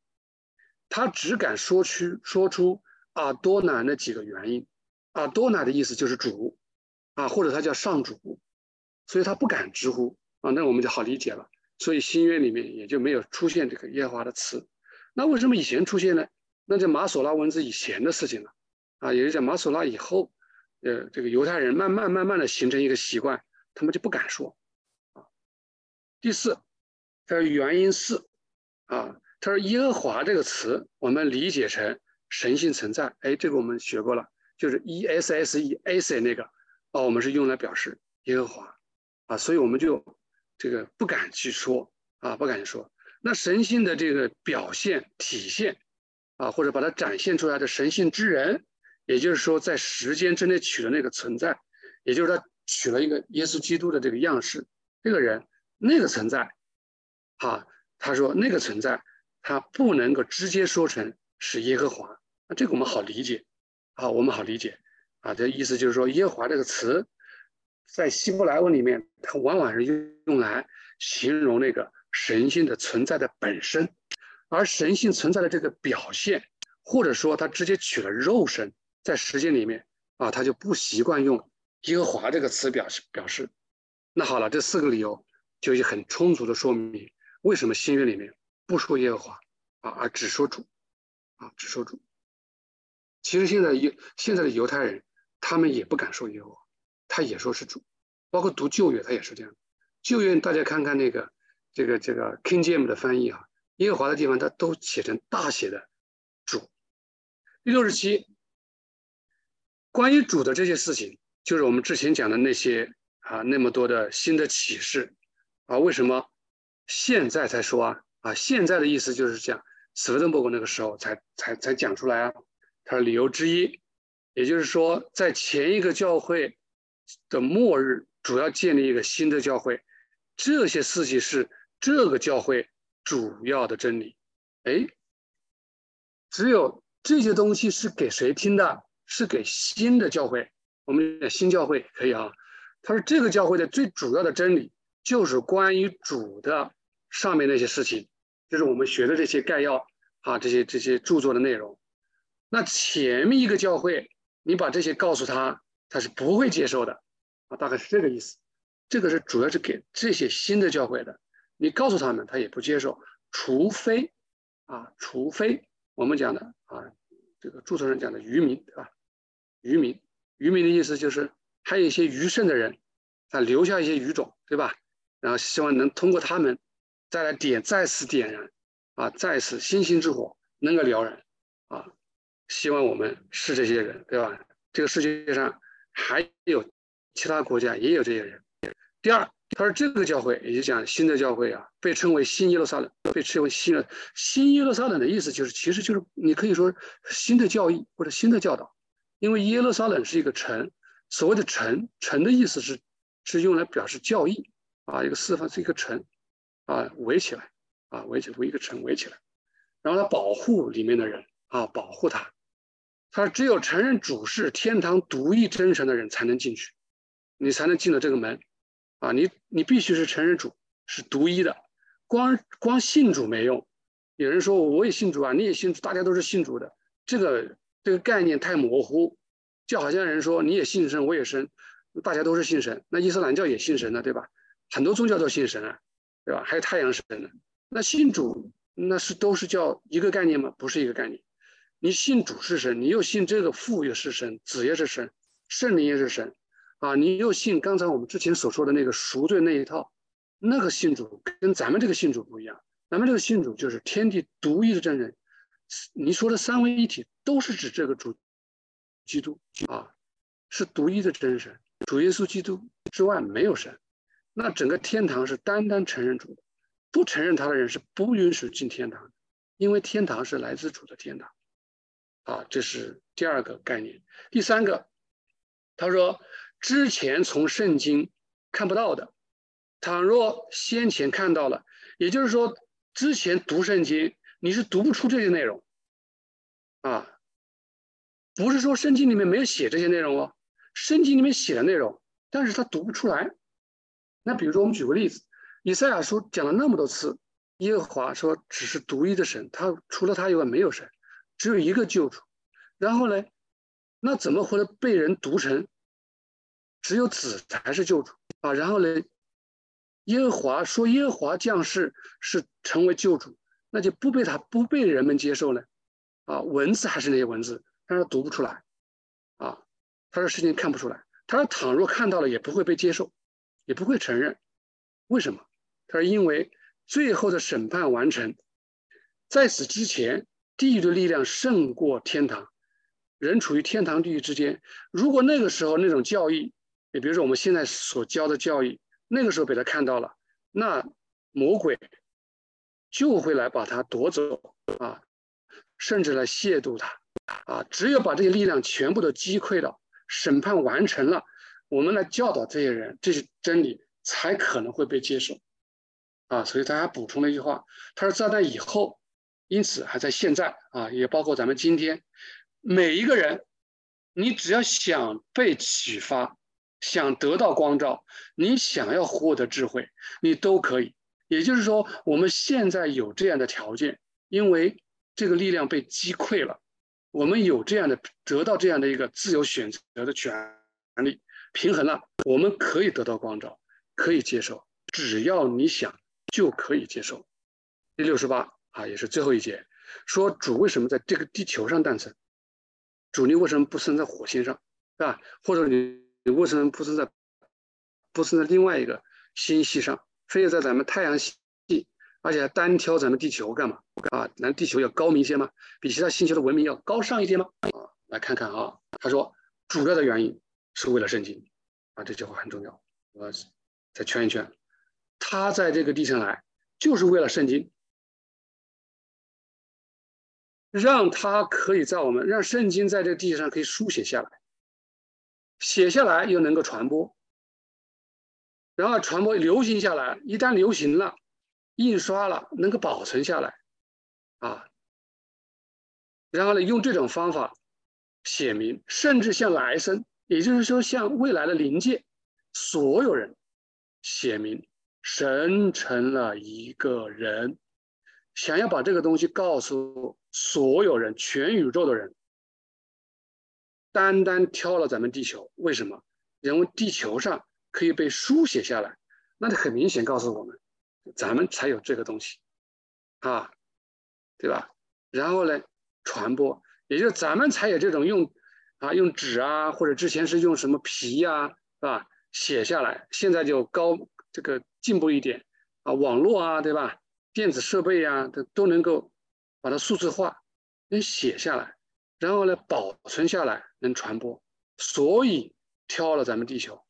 A: 他只敢说出说出阿多乃那几个元音，阿多乃的意思就是主啊，或者他叫上主，所以他不敢直呼。啊，那我们就好理解了。所以新约里面也就没有出现这个耶和华的词，那为什么以前出现呢？那在马索拉文字以前的事情了，啊，也是在马索拉以后，呃，这个犹太人慢慢慢慢的形成一个习惯，他们就不敢说，啊。第四，他说原因四，啊，他说耶和华这个词我们理解成神性存在，哎，这个我们学过了，就是 E S S E A C 那个，哦，我们是用来表示耶和华，啊，所以我们就。这个不敢去说啊，不敢说。那神性的这个表现、体现啊，或者把它展现出来的神性之人，也就是说，在时间之内取的那个存在，也就是他取了一个耶稣基督的这个样式，这个人那个存在，啊，他说那个存在，他不能够直接说成是耶和华。那这个我们好理解啊，我们好理解啊。这意思就是说，耶和华这个词。在希伯来文里面，它往往是用用来形容那个神性的存在的本身，而神性存在的这个表现，或者说它直接取了肉身，在实践里面啊，他就不习惯用耶和华这个词表示表示。那好了，这四个理由就已很充足的说明为什么新约里面不说耶和华啊，而只说主啊，只说主。其实现在犹现在的犹太人，他们也不敢说耶和华。他也说是主，包括读旧约，他也是这样。旧约大家看看那个这个这个 King James 的翻译啊，耶和华的地方他都写成大写的主。第六十七，关于主的这些事情，就是我们之前讲的那些啊那么多的新的启示啊，为什么现在才说啊？啊，现在的意思就是讲斯威登伯格那个时候才才才讲出来啊。他的理由之一，也就是说在前一个教会。的末日主要建立一个新的教会，这些事情是这个教会主要的真理。哎，只有这些东西是给谁听的？是给新的教会。我们新教会可以啊。他说这个教会的最主要的真理就是关于主的上面那些事情，就是我们学的这些概要啊，这些这些著作的内容。那前面一个教会，你把这些告诉他。他是不会接受的，啊，大概是这个意思。这个是主要是给这些新的教会的，你告诉他们，他也不接受，除非，啊，除非我们讲的啊，这个注册人讲的渔民，对吧？渔民，渔民的意思就是还有一些愚圣的人，他留下一些鱼种，对吧？然后希望能通过他们再来点，再次点燃，啊，再次星星之火能够燎燃，啊，希望我们是这些人，对吧？这个世界上。还有其他国家也有这些人。第二，他说这个教会，也就讲新的教会啊，被称为新耶路撒冷，被称为新新耶路撒冷的意思就是，其实就是你可以说新的教义或者新的教导，因为耶路撒冷是一个城，所谓的城，城的意思是是用来表示教义啊，一个四方是一个城啊，围起来啊，围起围一个城围起来，然后他保护里面的人啊，保护他。他：“只有承认主是天堂独一真神的人才能进去，你才能进了这个门，啊，你你必须是承认主是独一的，光光信主没用。有人说我也信主啊，你也信主，大家都是信主的，这个这个概念太模糊，就好像人说你也信神，我也神，大家都是信神，那伊斯兰教也信神的，对吧？很多宗教都信神啊，对吧？还有太阳神呢，那信主那是都是叫一个概念吗？不是一个概念。”你信主是神，你又信这个父也是神，子也是神，圣灵也是神，啊，你又信刚才我们之前所说的那个赎罪那一套，那个信主跟咱们这个信主不一样，咱们这个信主就是天地独一的真人，你说的三位一体都是指这个主基督啊，是独一的真神，主耶稣基督之外没有神。那整个天堂是单单承认主的，不承认他的人是不允许进天堂的，因为天堂是来自主的天堂。啊，这是第二个概念。第三个，他说之前从圣经看不到的，倘若先前看到了，也就是说之前读圣经你是读不出这些内容。啊，不是说圣经里面没有写这些内容哦，圣经里面写的内容，但是他读不出来。那比如说我们举个例子，以赛亚书讲了那么多次，耶和华说只是独一的神，他除了他以外没有神。只有一个救主，然后呢，那怎么会被人读成只有子才是救主啊？然后呢，耶和华说耶和华降世是成为救主，那就不被他不被人们接受呢？啊，文字还是那些文字，但是读不出来啊，他的事情看不出来。他说倘若看到了也不会被接受，也不会承认。为什么？他说因为最后的审判完成，在此之前。地狱的力量胜过天堂，人处于天堂地狱之间。如果那个时候那种教义，你比如说我们现在所教的教义，那个时候被他看到了，那魔鬼就会来把他夺走啊，甚至来亵渎他啊。只有把这些力量全部都击溃了，审判完成了，我们来教导这些人这些真理，才可能会被接受啊。所以他还补充了一句话，他说在那以后。因此，还在现在啊，也包括咱们今天，每一个人，你只要想被启发，想得到光照，你想要获得智慧，你都可以。也就是说，我们现在有这样的条件，因为这个力量被击溃了，我们有这样的得到这样的一个自由选择的权利，平衡了，我们可以得到光照，可以接受，只要你想，就可以接受。第六十八。啊，也是最后一节，说主为什么在这个地球上诞生？主你为什么不生在火星上，是吧？或者你你为什么不生在不生在另外一个星系上，非要在咱们太阳系，而且还单挑咱们地球干嘛？啊，咱地球要高明些吗？比其他星球的文明要高尚一些吗？啊，来看看啊，他说主要的原因是为了圣经，啊，这句话很重要，我再圈一圈，他在这个地上来就是为了圣经。让他可以在我们让圣经在这地上可以书写下来，写下来又能够传播，然后传播流行下来，一旦流行了，印刷了能够保存下来，啊，然后呢用这种方法写明，甚至向来生，也就是说向未来的灵界所有人写明，神成了一个人。想要把这个东西告诉所有人，全宇宙的人，单单挑了咱们地球，为什么？因为地球上可以被书写下来，那就很明显告诉我们，咱们才有这个东西，啊，对吧？然后呢，传播，也就是咱们才有这种用，啊，用纸啊，或者之前是用什么皮呀，是吧？写下来，现在就高这个进步一点，啊，网络啊，对吧？电子设备呀，都都能够把它数字化，能写下来，然后呢保存下来，能传播，所以挑了咱们地球，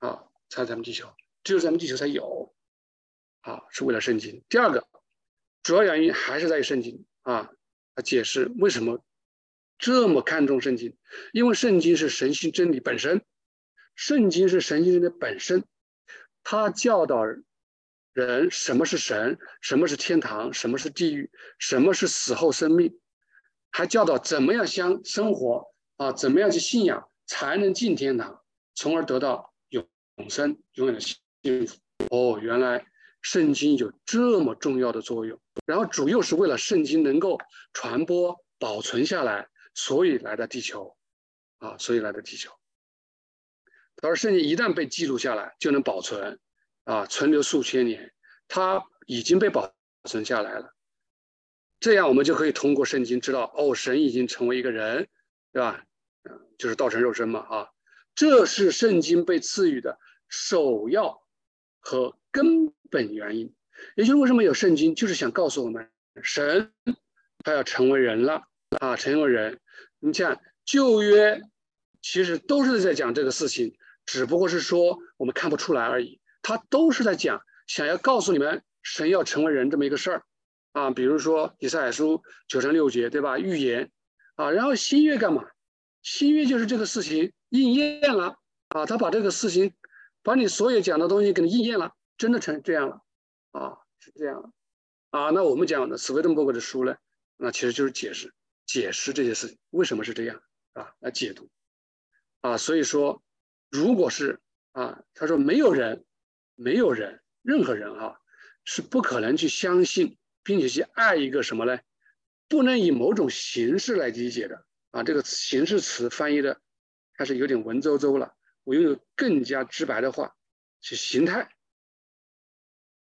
A: 啊，才咱们地球，只有咱们地球才有，啊，是为了圣经。第二个主要原因还是在于圣经啊，他解释为什么这么看重圣经，因为圣经是神性真理本身，圣经是神性真理本身，他教导。人什么是神？什么是天堂？什么是地狱？什么是死后生命？还教导怎么样相生活啊？怎么样去信仰才能进天堂，从而得到永生、永远的幸福？哦，原来圣经有这么重要的作用。然后主又是为了圣经能够传播、保存下来，所以来到地球啊，所以来到地球。他说，圣经一旦被记录下来，就能保存。啊，存留数千年，它已经被保存下来了。这样我们就可以通过圣经知道，哦，神已经成为一个人，对吧？就是道成肉身嘛。啊，这是圣经被赐予的首要和根本原因。也就是为什么有圣经，就是想告诉我们，神他要成为人了啊，成为人。你像旧约，其实都是在讲这个事情，只不过是说我们看不出来而已。他都是在讲，想要告诉你们，神要成为人这么一个事儿啊。比如说以赛亚书九章六节，对吧？预言啊，然后新约干嘛？新约就是这个事情应验了啊，他把这个事情，把你所有讲的东西给你应验了，真的成这样了啊，是这样了啊。那我们讲的斯威登伯格的书呢，那其实就是解释解释这些事情为什么是这样啊，来解读啊。所以说，如果是啊，他说没有人。没有人，任何人啊，是不可能去相信，并且去爱一个什么呢？不能以某种形式来理解的啊。这个形式词翻译的还是有点文绉绉了。我用更加直白的话，是形态。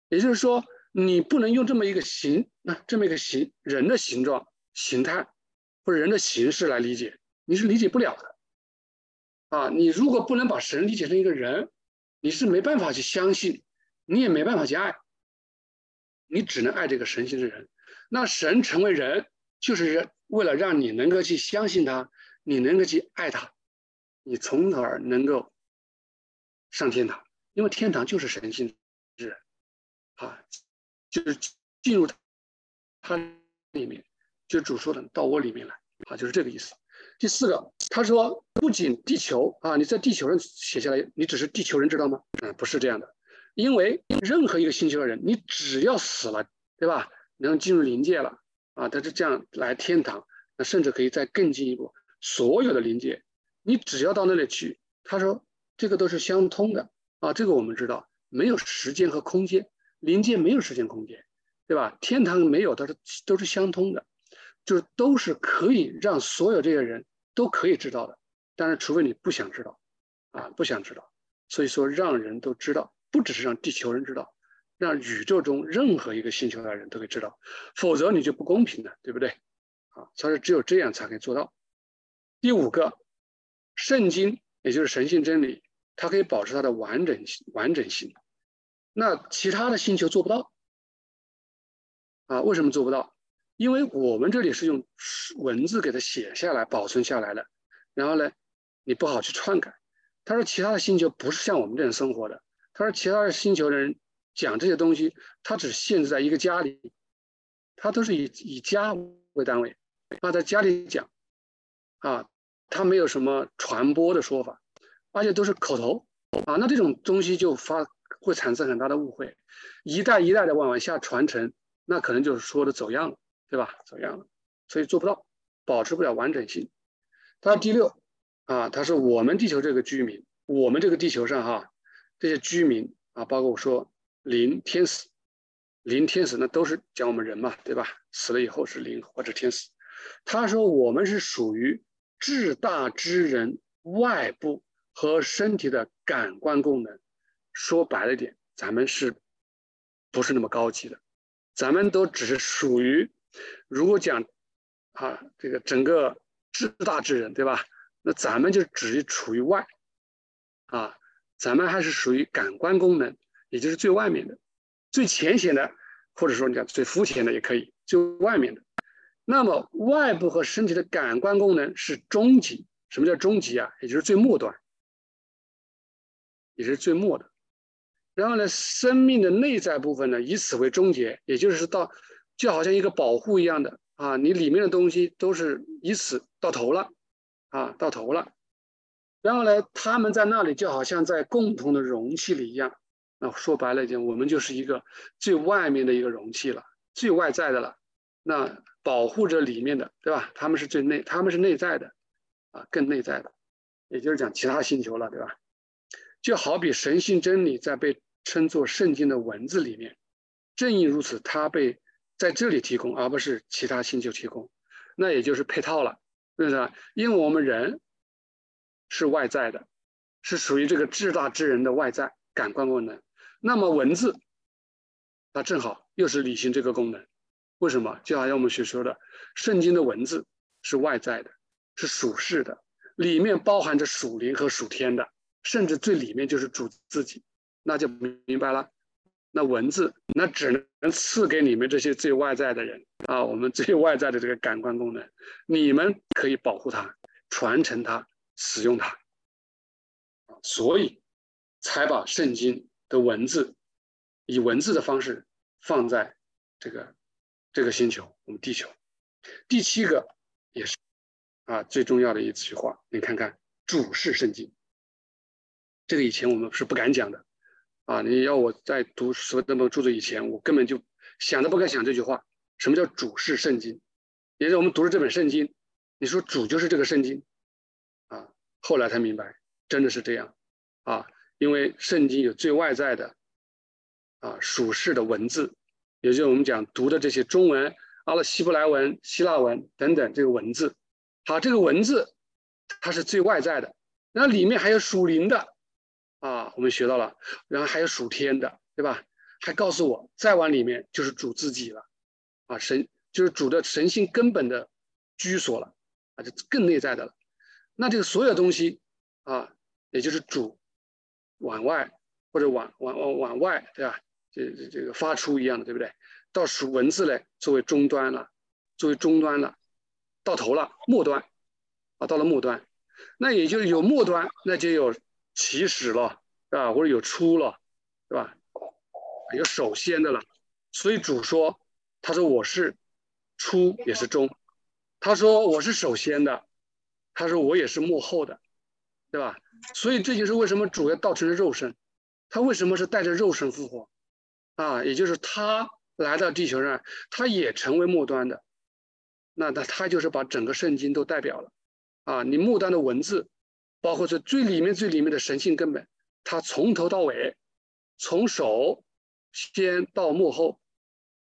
A: 也就是说，你不能用这么一个形，那这么一个形人的形状、形态或者人的形式来理解，你是理解不了的。啊，你如果不能把神理解成一个人。你是没办法去相信，你也没办法去爱，你只能爱这个神性的人。那神成为人，就是为了让你能够去相信他，你能够去爱他，你从而能够上天堂。因为天堂就是神性之人，啊，就是进入他里面，就主说的到我里面来，啊，就是这个意思。第四个，他说不仅地球啊，你在地球上写下来，你只是地球人知道吗？嗯，不是这样的，因为任何一个星球的人，你只要死了，对吧？能进入灵界了啊，他是这样来天堂，那甚至可以再更进一步，所有的灵界，你只要到那里去，他说这个都是相通的啊，这个我们知道，没有时间和空间，灵界没有时间空间，对吧？天堂没有，它是都是相通的。就是都是可以让所有这些人都可以知道的，但是除非你不想知道，啊，不想知道，所以说让人都知道，不只是让地球人知道，让宇宙中任何一个星球的人都可以知道，否则你就不公平了，对不对？啊，他说只有这样才可以做到。第五个，圣经也就是神性真理，它可以保持它的完整性，完整性，那其他的星球做不到，啊，为什么做不到？因为我们这里是用文字给它写下来、保存下来的，然后呢，你不好去篡改。他说其他的星球不是像我们这样生活的。他说其他的星球的人讲这些东西，他只限制在一个家里，他都是以以家为单位，他在家里讲，啊，他没有什么传播的说法，而且都是口头啊。那这种东西就发会产生很大的误会，一代一代的往往下传承，那可能就是说的走样了。对吧？怎么样了，所以做不到，保持不了完整性。他第六啊，他说我们地球这个居民，我们这个地球上哈，这些居民啊，包括我说灵天使，灵天使那都是讲我们人嘛，对吧？死了以后是灵或者天使。他说我们是属于至大之人外部和身体的感官功能。说白了点，咱们是不是那么高级的？咱们都只是属于。如果讲啊，这个整个至大之人，对吧？那咱们就只处于外啊，咱们还是属于感官功能，也就是最外面的、最浅显的，或者说你讲最肤浅的也可以，最外面的。那么外部和身体的感官功能是终极。什么叫终极啊？也就是最末端，也是最末的。然后呢，生命的内在部分呢，以此为终结，也就是到。就好像一个保护一样的啊，你里面的东西都是以此到头了，啊，到头了。然后呢，他们在那里就好像在共同的容器里一样。那说白了一点，我们就是一个最外面的一个容器了，最外在的了。那保护着里面的，对吧？他们是最内，他们是内在的，啊，更内在的，也就是讲其他星球了，对吧？就好比神性真理在被称作圣经的文字里面，正因如此，它被。在这里提供，而不是其他星球提供，那也就是配套了，是不是？因为我们人是外在的，是属于这个至大之人的外在感官功能。那么文字，它正好又是履行这个功能。为什么？就好像我们学说的，圣经的文字是外在的，是属世的，里面包含着属灵和属天的，甚至最里面就是主自己，那就明白了。那文字那只能赐给你们这些最外在的人啊，我们最外在的这个感官功能，你们可以保护它、传承它、使用它，所以才把圣经的文字以文字的方式放在这个这个星球，我们地球。第七个也是啊最重要的一句话，你看看主是圣经，这个以前我们是不敢讲的。啊！你要我在读十本著作以前，我根本就想都不敢想这句话。什么叫主是圣经？也是我们读了这本圣经，你说主就是这个圣经啊？后来才明白，真的是这样啊！因为圣经有最外在的啊属世的文字，也就是我们讲读的这些中文、阿拉希伯来文、希腊文等等这个文字。好，这个文字它是最外在的，那里面还有属灵的。啊，我们学到了，然后还有属天的，对吧？还告诉我，再往里面就是主自己了，啊，神就是主的神性根本的居所了，啊，就更内在的了。那这个所有东西啊，也就是主往外或者往往往往外，对吧？这这这个发出一样的，对不对？到属文字嘞，作为终端了，作为终端了，到头了，末端，啊，到了末端，那也就是有末端，那就有。起始了，啊？或者有初了，对吧？有首先的了。所以主说，他说我是初也是终，他说我是首先的，他说我也是幕后的，对吧？所以这就是为什么主要道成了肉身，他为什么是带着肉身复活啊？也就是他来到地球上，他也成为末端的，那那他就是把整个圣经都代表了啊！你末端的文字。包括这最里面最里面的神性根本，它从头到尾，从首先到幕后，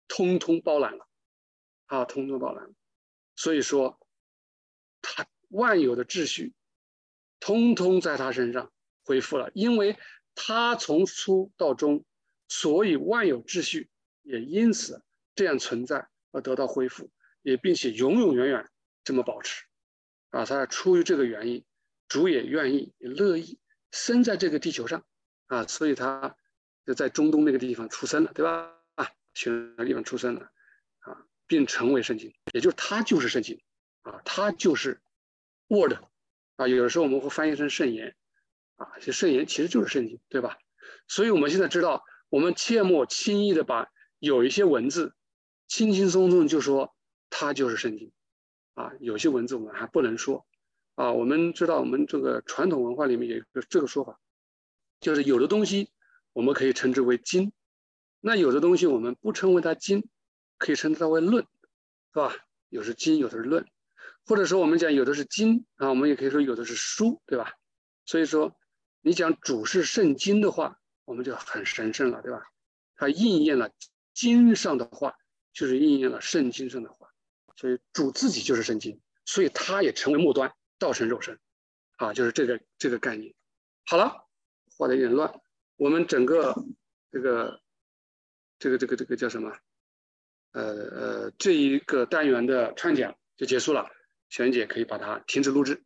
A: 通通包揽了，啊，通通包揽。所以说，他万有的秩序，通通在他身上恢复了，因为他从初到终，所以万有秩序也因此这样存在而得到恢复，也并且永永远远这么保持，啊，他出于这个原因。主也愿意乐意生在这个地球上啊，所以他就在中东那个地方出生了，对吧？啊，选那地方出生了啊，并成为圣经，也就是他就是圣经啊，他就是 Word 啊。有的时候我们会翻译成圣言啊，这圣言其实就是圣经，对吧？所以我们现在知道，我们切莫轻易的把有一些文字轻轻松松就说它就是圣经啊，有些文字我们还不能说。啊，我们知道，我们这个传统文化里面有一个这个说法，就是有的东西我们可以称之为经，那有的东西我们不称为它经，可以称它为论，是吧？有是经，有的是论，或者说我们讲有的是经啊，我们也可以说有的是书，对吧？所以说你讲主是圣经的话，我们就很神圣了，对吧？它应验了经上的话，就是应验了圣经上的话，所以主自己就是圣经，所以它也成为末端。道成肉身，啊，就是这个这个概念。好了，画的有点乱。我们整个这个这个这个这个叫什么？呃呃，这一个单元的串讲就结束了。璇姐可以把它停止录制。